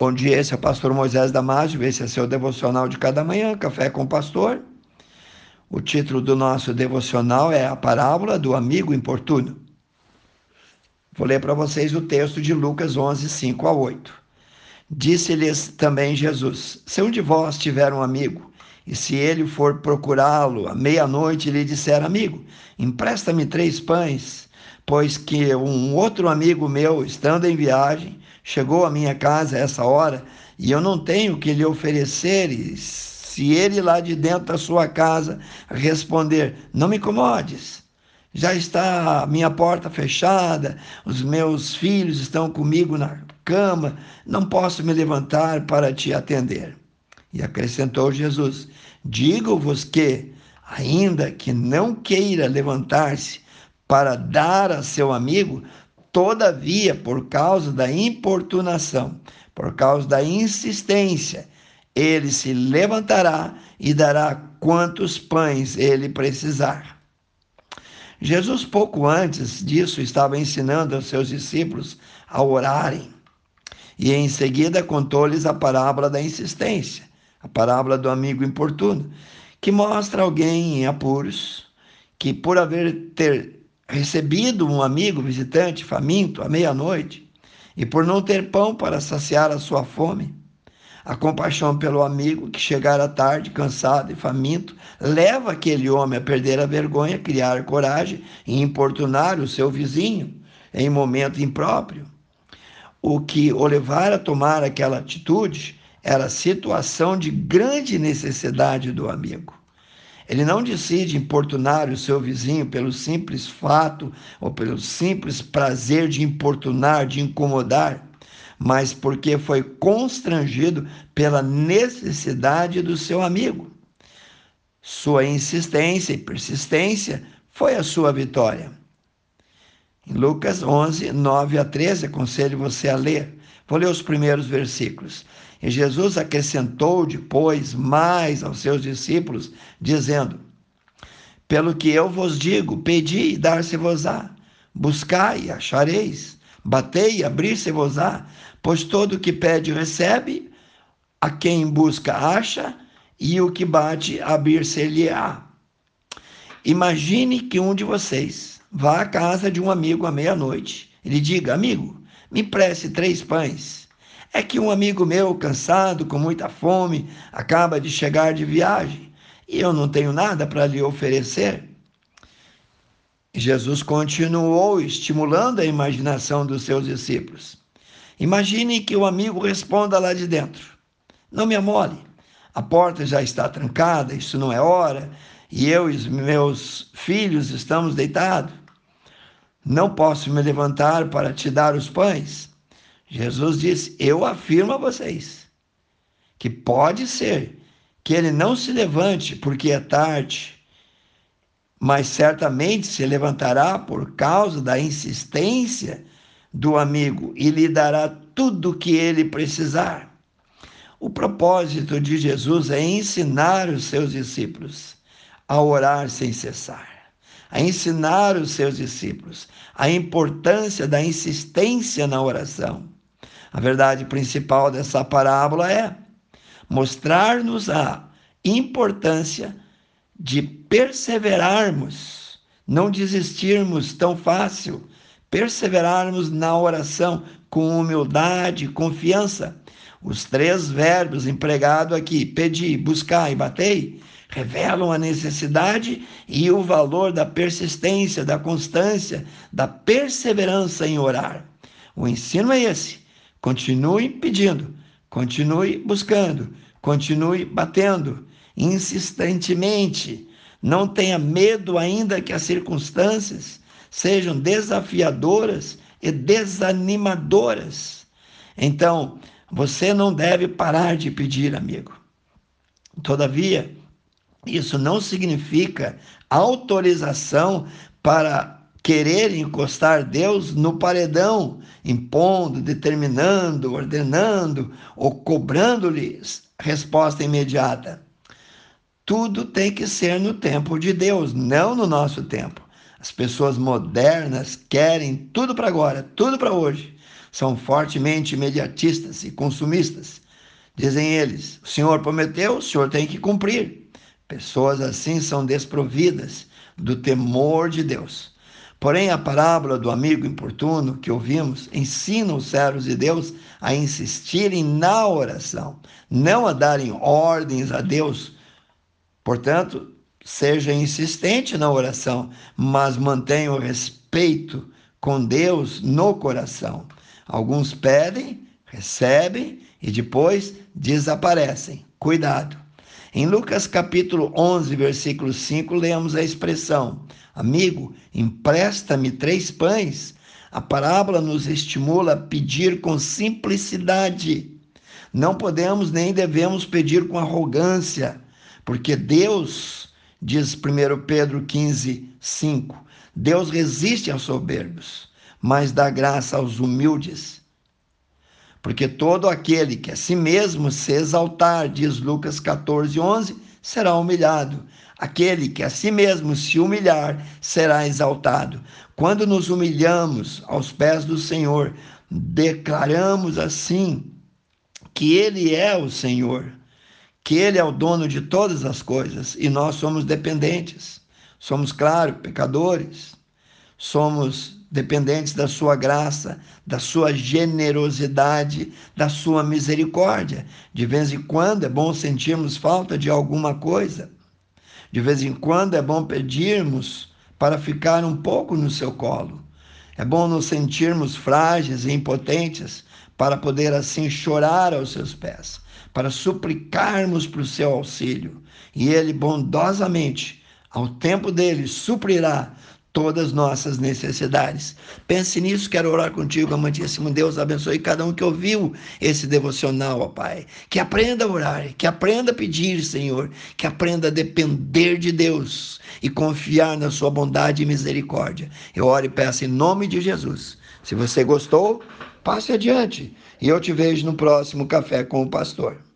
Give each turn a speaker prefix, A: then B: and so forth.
A: Bom dia, esse é o pastor Moisés Damásio, esse é seu devocional de cada manhã, Café com o Pastor. O título do nosso devocional é A Parábola do Amigo Importuno. Vou ler para vocês o texto de Lucas 11, 5 a 8. Disse-lhes também Jesus: Se um de vós tiver um amigo, e se ele for procurá-lo à meia-noite e lhe disser, amigo, empresta-me três pães, pois que um outro amigo meu, estando em viagem, chegou à minha casa a essa hora e eu não tenho que lhe oferecer. E se ele lá de dentro da sua casa responder: Não me incomodes, já está a minha porta fechada, os meus filhos estão comigo na cama, não posso me levantar para te atender. E acrescentou Jesus: Digo-vos que, ainda que não queira levantar-se para dar a seu amigo, Todavia, por causa da importunação, por causa da insistência, ele se levantará e dará quantos pães ele precisar. Jesus, pouco antes disso, estava ensinando aos seus discípulos a orarem. E em seguida contou-lhes a parábola da insistência, a parábola do amigo importuno, que mostra alguém em apuros que, por haver ter recebido um amigo visitante faminto à meia-noite e por não ter pão para saciar a sua fome, a compaixão pelo amigo que chegara tarde, cansado e faminto, leva aquele homem a perder a vergonha, criar coragem e importunar o seu vizinho em momento impróprio. O que o levar a tomar aquela atitude era a situação de grande necessidade do amigo. Ele não decide importunar o seu vizinho pelo simples fato ou pelo simples prazer de importunar, de incomodar, mas porque foi constrangido pela necessidade do seu amigo. Sua insistência e persistência foi a sua vitória. Em Lucas 11, 9 a 13, aconselho você a ler. Vou ler os primeiros versículos. E Jesus acrescentou depois mais aos seus discípulos, dizendo: Pelo que eu vos digo, pedi e dar-se-vos-á, buscai e achareis, batei e abrir-se-vos-á, pois todo o que pede recebe, a quem busca acha, e o que bate abrir-se-lhe-á. Imagine que um de vocês vá à casa de um amigo à meia-noite. E lhe diga: Amigo, me empreste três pães é que um amigo meu, cansado, com muita fome, acaba de chegar de viagem e eu não tenho nada para lhe oferecer. Jesus continuou estimulando a imaginação dos seus discípulos. Imagine que o amigo responda lá de dentro: Não me amole, a porta já está trancada, isso não é hora, e eu e meus filhos estamos deitados. Não posso me levantar para te dar os pães. Jesus disse: Eu afirmo a vocês que pode ser que ele não se levante porque é tarde, mas certamente se levantará por causa da insistência do amigo e lhe dará tudo o que ele precisar. O propósito de Jesus é ensinar os seus discípulos a orar sem cessar, a ensinar os seus discípulos a importância da insistência na oração a verdade principal dessa parábola é mostrar-nos a importância de perseverarmos, não desistirmos tão fácil, perseverarmos na oração com humildade confiança. Os três verbos empregados aqui, pedir, buscar e batei, revelam a necessidade e o valor da persistência, da constância, da perseverança em orar. O ensino é esse Continue pedindo, continue buscando, continue batendo insistentemente. Não tenha medo, ainda que as circunstâncias sejam desafiadoras e desanimadoras. Então, você não deve parar de pedir, amigo. Todavia, isso não significa autorização para querer encostar Deus no paredão, impondo, determinando, ordenando ou cobrando-lhes resposta imediata. Tudo tem que ser no tempo de Deus, não no nosso tempo. As pessoas modernas querem tudo para agora, tudo para hoje. são fortemente imediatistas e consumistas. Dizem eles: o Senhor prometeu, o Senhor tem que cumprir. Pessoas assim são desprovidas do temor de Deus. Porém, a parábola do amigo importuno que ouvimos ensina os servos de Deus a insistirem na oração, não a darem ordens a Deus. Portanto, seja insistente na oração, mas mantenha o respeito com Deus no coração. Alguns pedem, recebem e depois desaparecem. Cuidado. Em Lucas capítulo 11, versículo 5, lemos a expressão: Amigo, empresta-me três pães. A parábola nos estimula a pedir com simplicidade. Não podemos nem devemos pedir com arrogância, porque Deus, diz 1 Pedro 15, 5, Deus resiste aos soberbos, mas dá graça aos humildes. Porque todo aquele que a si mesmo se exaltar, diz Lucas 14, 11, será humilhado. Aquele que a si mesmo se humilhar será exaltado. Quando nos humilhamos aos pés do Senhor, declaramos assim que Ele é o Senhor, que Ele é o dono de todas as coisas e nós somos dependentes. Somos, claro, pecadores, somos dependentes da sua graça, da sua generosidade, da sua misericórdia. De vez em quando é bom sentirmos falta de alguma coisa. De vez em quando é bom pedirmos para ficar um pouco no seu colo. É bom nos sentirmos frágeis e impotentes para poder assim chorar aos seus pés, para suplicarmos para o seu auxílio. E ele bondosamente, ao tempo dele, suprirá todas nossas necessidades. Pense nisso, quero orar contigo, amantíssimo Deus, abençoe cada um que ouviu esse devocional, ó Pai. Que aprenda a orar, que aprenda a pedir, Senhor, que aprenda a depender de Deus e confiar na sua bondade e misericórdia. Eu oro e peço em nome de Jesus. Se você gostou, passe adiante e eu te vejo no próximo Café com o Pastor.